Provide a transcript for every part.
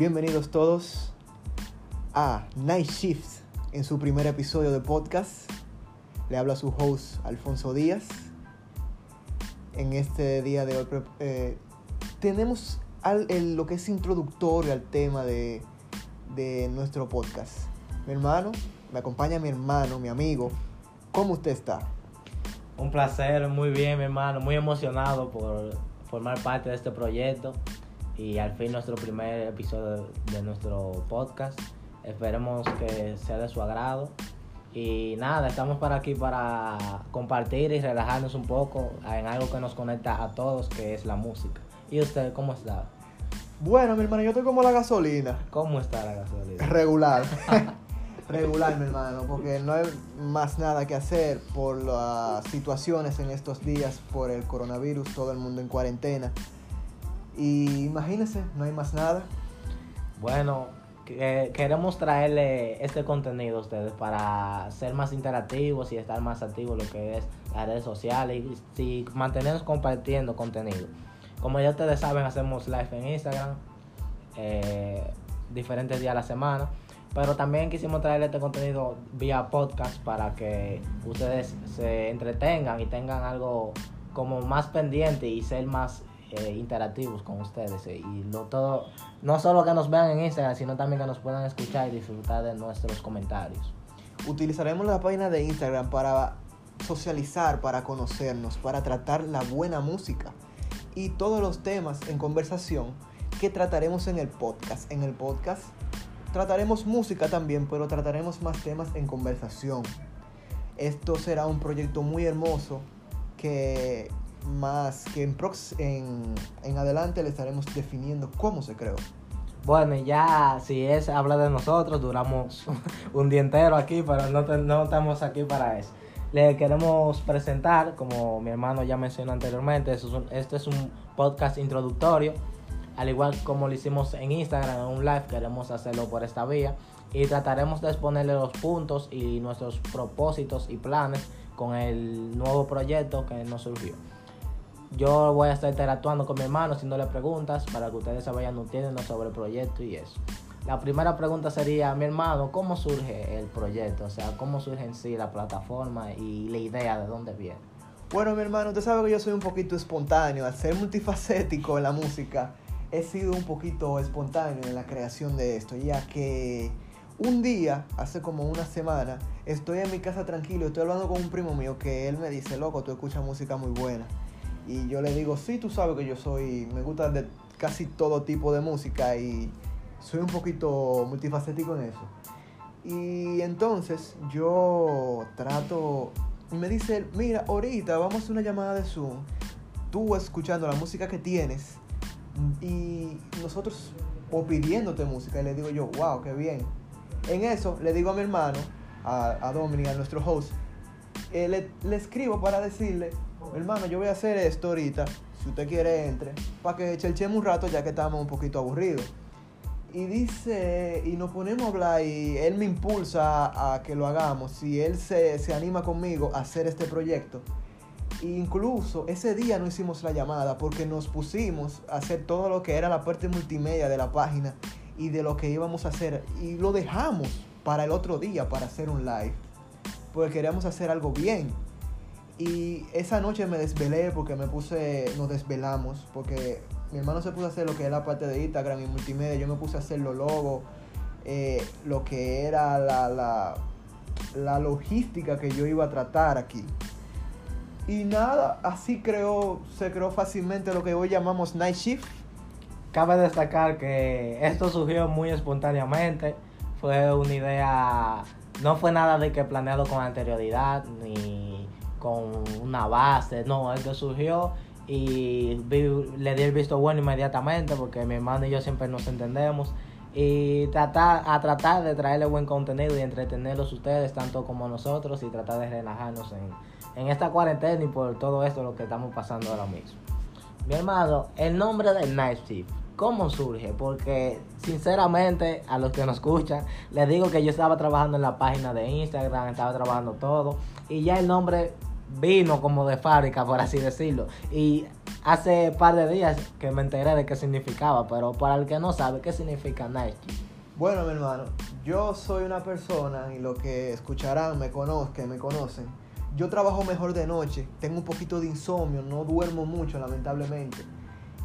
Bienvenidos todos a Night Shift en su primer episodio de podcast. Le habla su host Alfonso Díaz. En este día de hoy eh, tenemos lo que es introductorio al tema de, de nuestro podcast. Mi hermano, me acompaña mi hermano, mi amigo. ¿Cómo usted está? Un placer, muy bien, mi hermano, muy emocionado por formar parte de este proyecto y al fin nuestro primer episodio de nuestro podcast. Esperemos que sea de su agrado. Y nada, estamos para aquí para compartir y relajarnos un poco en algo que nos conecta a todos, que es la música. ¿Y usted cómo está? Bueno, mi hermano, yo estoy como la gasolina. ¿Cómo está la gasolina? Regular. Regular, mi hermano, porque no hay más nada que hacer por las situaciones en estos días, por el coronavirus, todo el mundo en cuarentena. Y imagínense, no hay más nada. Bueno, queremos traerle este contenido a ustedes para ser más interactivos y estar más activos en lo que es las redes sociales y si mantenernos compartiendo contenido. Como ya ustedes saben, hacemos live en Instagram eh, diferentes días a la semana. Pero también quisimos traerle este contenido vía podcast para que ustedes se entretengan y tengan algo como más pendiente y ser más eh, interactivos con ustedes eh, y no todo no solo que nos vean en Instagram sino también que nos puedan escuchar y disfrutar de nuestros comentarios. Utilizaremos la página de Instagram para socializar para conocernos para tratar la buena música y todos los temas en conversación que trataremos en el podcast. En el podcast trataremos música también pero trataremos más temas en conversación. Esto será un proyecto muy hermoso que más que en, en, en adelante le estaremos definiendo cómo se creó. Bueno, ya si es habla de nosotros, duramos un día entero aquí, pero no, no estamos aquí para eso. Le queremos presentar, como mi hermano ya mencionó anteriormente, este es un podcast introductorio, al igual como lo hicimos en Instagram, en un live, queremos hacerlo por esta vía y trataremos de exponerle los puntos y nuestros propósitos y planes con el nuevo proyecto que nos surgió. Yo voy a estar interactuando con mi hermano, haciéndole preguntas para que ustedes se vayan nutriendo sobre el proyecto y eso. La primera pregunta sería, mi hermano, ¿cómo surge el proyecto? O sea, ¿cómo surge en sí la plataforma y la idea de dónde viene? Bueno, mi hermano, usted sabe que yo soy un poquito espontáneo. Al ser multifacético en la música, he sido un poquito espontáneo en la creación de esto, ya que un día, hace como una semana, estoy en mi casa tranquilo, estoy hablando con un primo mío que él me dice, loco, tú escuchas música muy buena. Y yo le digo, sí, tú sabes que yo soy, me gusta de casi todo tipo de música y soy un poquito multifacético en eso. Y entonces yo trato, y me dice, mira, ahorita vamos a una llamada de Zoom, tú escuchando la música que tienes y nosotros o pidiéndote música. Y le digo yo, wow, qué bien. En eso le digo a mi hermano, a, a Dominic, a nuestro host, eh, le, le escribo para decirle, hermano, yo voy a hacer esto ahorita, si usted quiere entre, para que chelchemos un rato ya que estamos un poquito aburridos. Y dice, y nos ponemos a hablar y él me impulsa a, que lo hagamos, si él se, se, anima conmigo a hacer este proyecto. E incluso ese día no hicimos la llamada porque nos pusimos a hacer todo lo que era la parte multimedia de la página y de lo que íbamos a hacer. Y lo dejamos para el otro día para hacer un live. Porque queríamos hacer algo bien y esa noche me desvelé porque me puse, nos desvelamos, porque mi hermano se puso a hacer lo que era parte de Instagram y multimedia, yo me puse a hacer los logos, eh, lo que era la, la, la logística que yo iba a tratar aquí. Y nada, así creó, se creó fácilmente lo que hoy llamamos Night Shift. Cabe destacar que esto surgió muy espontáneamente, fue una idea, no fue nada de que planeado con anterioridad, ni con una base, no, esto surgió y le di el visto bueno inmediatamente porque mi hermano y yo siempre nos entendemos y tratar a tratar de traerle buen contenido y entretenerlos ustedes tanto como nosotros y tratar de relajarnos en, en esta cuarentena y por todo esto lo que estamos pasando ahora mismo. Mi hermano, el nombre del Night Shift, ¿cómo surge? Porque sinceramente a los que nos escuchan, les digo que yo estaba trabajando en la página de Instagram, estaba trabajando todo y ya el nombre vino como de fábrica, por así decirlo. Y hace par de días que me enteré de qué significaba, pero para el que no sabe, ¿qué significa shift? Bueno, mi hermano, yo soy una persona y lo que escucharán me conozcan, me conocen. Yo trabajo mejor de noche, tengo un poquito de insomnio, no duermo mucho lamentablemente.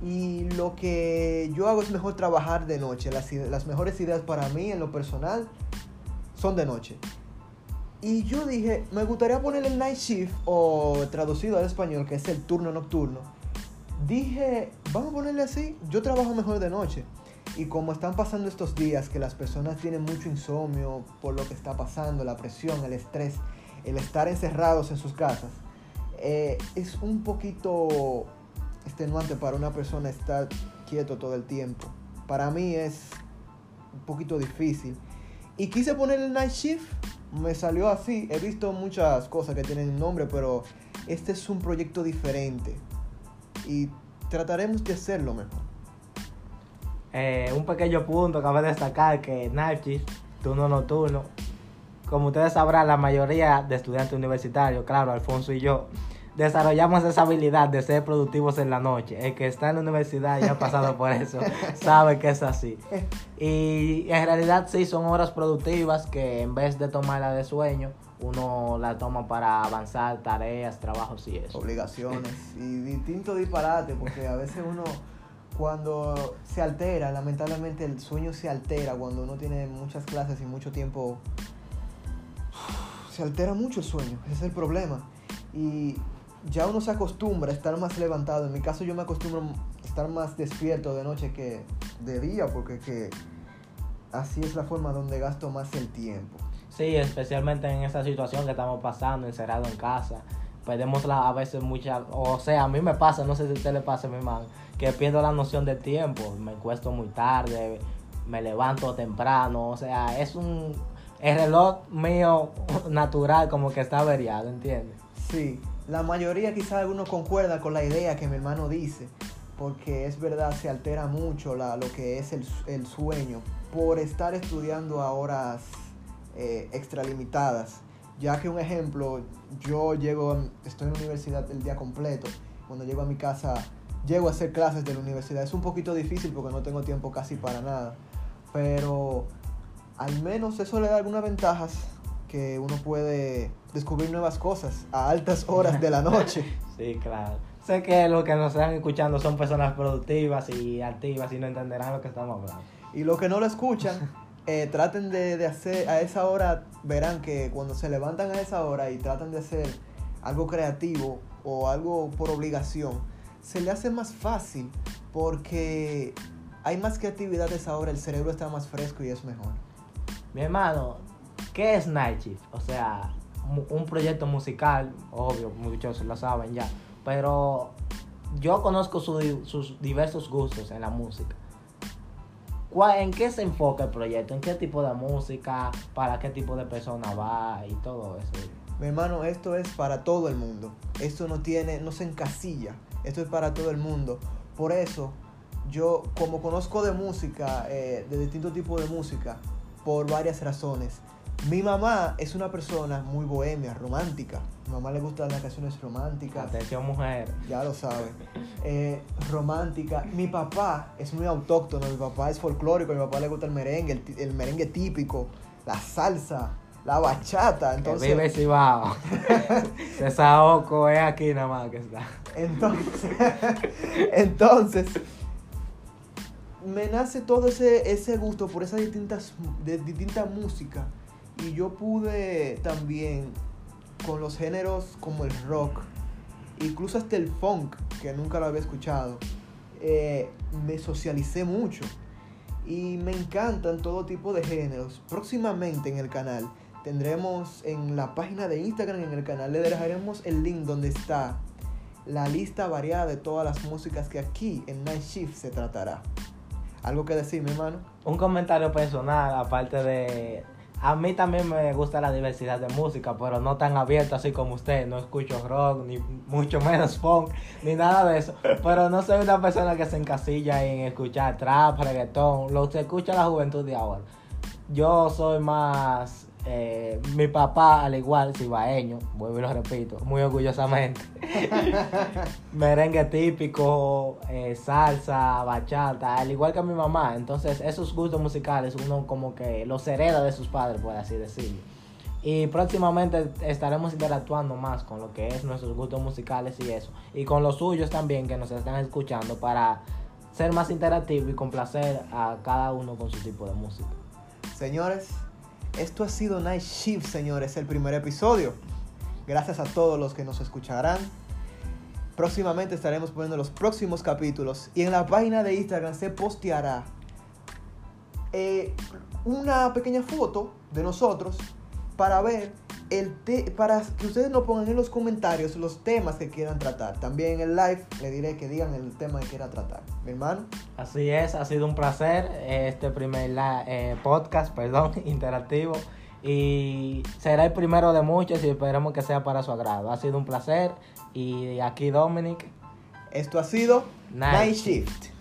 Y lo que yo hago es mejor trabajar de noche. Las, las mejores ideas para mí en lo personal son de noche. Y yo dije, me gustaría poner el night shift o traducido al español, que es el turno nocturno. Dije, vamos a ponerle así, yo trabajo mejor de noche. Y como están pasando estos días que las personas tienen mucho insomnio por lo que está pasando, la presión, el estrés, el estar encerrados en sus casas, eh, es un poquito extenuante para una persona estar quieto todo el tiempo. Para mí es un poquito difícil. Y quise poner el night shift, me salió así. He visto muchas cosas que tienen nombre, pero este es un proyecto diferente. Y trataremos de hacerlo mejor. Eh, un pequeño punto, cabe destacar que Shift, turno nocturno, como ustedes sabrán, la mayoría de estudiantes universitarios, claro, Alfonso y yo, desarrollamos esa habilidad de ser productivos en la noche. El que está en la universidad y ha pasado por eso sabe que es así. Y en realidad sí son horas productivas que en vez de tomarla de sueño, uno la toma para avanzar tareas, trabajos y eso. obligaciones y distinto disparate, porque a veces uno cuando se altera, lamentablemente el sueño se altera cuando uno tiene muchas clases y mucho tiempo, se altera mucho el sueño, ese es el problema. Y ya uno se acostumbra a estar más levantado, en mi caso yo me acostumbro a estar más despierto de noche que de día, porque que así es la forma donde gasto más el tiempo. Sí, especialmente en esa situación que estamos pasando, encerrado en casa. Perdemos la, a veces mucha, o sea, a mí me pasa, no sé si a usted le pasa, mi hermano, que pierdo la noción del tiempo. Me acuesto muy tarde, me levanto temprano, o sea, es un, el reloj mío natural como que está averiado, ¿entiendes? Sí, la mayoría quizás algunos concuerda con la idea que mi hermano dice, porque es verdad, se altera mucho lo que es el, el sueño por estar estudiando a horas eh, extralimitadas. Ya que un ejemplo, yo llego, estoy en la universidad el día completo, cuando llego a mi casa, llego a hacer clases de la universidad. Es un poquito difícil porque no tengo tiempo casi para nada, pero al menos eso le da algunas ventajas que uno puede descubrir nuevas cosas a altas horas de la noche. Sí, claro. Sé que los que nos están escuchando son personas productivas y activas y no entenderán lo que estamos hablando. Y los que no lo escuchan, eh, traten de, de hacer a esa hora, verán que cuando se levantan a esa hora y tratan de hacer algo creativo o algo por obligación, se le hace más fácil porque hay más creatividad a esa hora, el cerebro está más fresco y es mejor. Mi hermano, ¿qué es Night Shift? O sea, un proyecto musical, obvio, muchos lo saben ya, pero yo conozco sus diversos gustos en la música. ¿Cuál- ¿En qué se enfoca el proyecto? ¿En qué tipo de música? ¿Para qué tipo de persona va? Y todo eso. Mi hermano, esto es para todo el mundo. Esto no tiene, no se encasilla. Esto es para todo el mundo. Por eso, yo, como conozco de música, eh, de distintos tipos de música, por varias razones. Mi mamá es una persona muy bohemia, romántica. Mi mamá le gustan las canciones románticas. Atención, mujer. Ya lo saben. Eh, romántica. Mi papá es muy autóctono, mi papá es folclórico, mi papá le gusta el merengue, el, merengue típico, la salsa, la bachata. Entonces, Entonces, vive Cibao. Saoco es aquí nada más que está. entonces, entonces, me nace todo ese, ese gusto por esas distintas, de, distinta música. Y yo pude también con los géneros como el rock, incluso hasta el funk, que nunca lo había escuchado, eh, me socialicé mucho. Y me encantan todo tipo de géneros. Próximamente en el canal tendremos en la página de Instagram, en el canal, le dejaremos el link donde está la lista variada de todas las músicas que aquí en Night Shift se tratará. ¿Algo que decir, mi hermano? Un comentario personal, aparte de... A mí también me gusta la diversidad de música, pero no tan abierto así como usted. No escucho rock, ni mucho menos funk, ni nada de eso. Pero no soy una persona que se encasilla en escuchar trap, reggaetón, lo que escucha la juventud de ahora. Yo soy más Eh, mi papá, al igual, cibaeño, vuelvo y lo repito, muy orgullosamente. Merengue típico, eh, salsa, bachata, al igual que mi mamá. Entonces, esos gustos musicales uno como que los hereda de sus padres, por así decirlo. Y próximamente estaremos interactuando más con lo que es nuestros gustos musicales y eso. Y con los suyos también que nos están escuchando para ser más interactivo y complacer a cada uno con su tipo de música. Señores, esto ha sido Night Shift, señores, el primer episodio. Gracias a todos los que nos escucharán. Próximamente estaremos poniendo los próximos capítulos y en la página de Instagram se posteará eh, una pequeña foto de nosotros para ver el para que ustedes nos pongan en los comentarios los temas que quieran tratar. También en el live le diré que digan el tema que quieran tratar. Mi hermano. Así es, ha sido un placer este primer eh, podcast, perdón, interactivo. Y será el primero de muchos y esperemos que sea para su agrado. Ha sido un placer. Y aquí Dominic. Esto ha sido Night, Shift.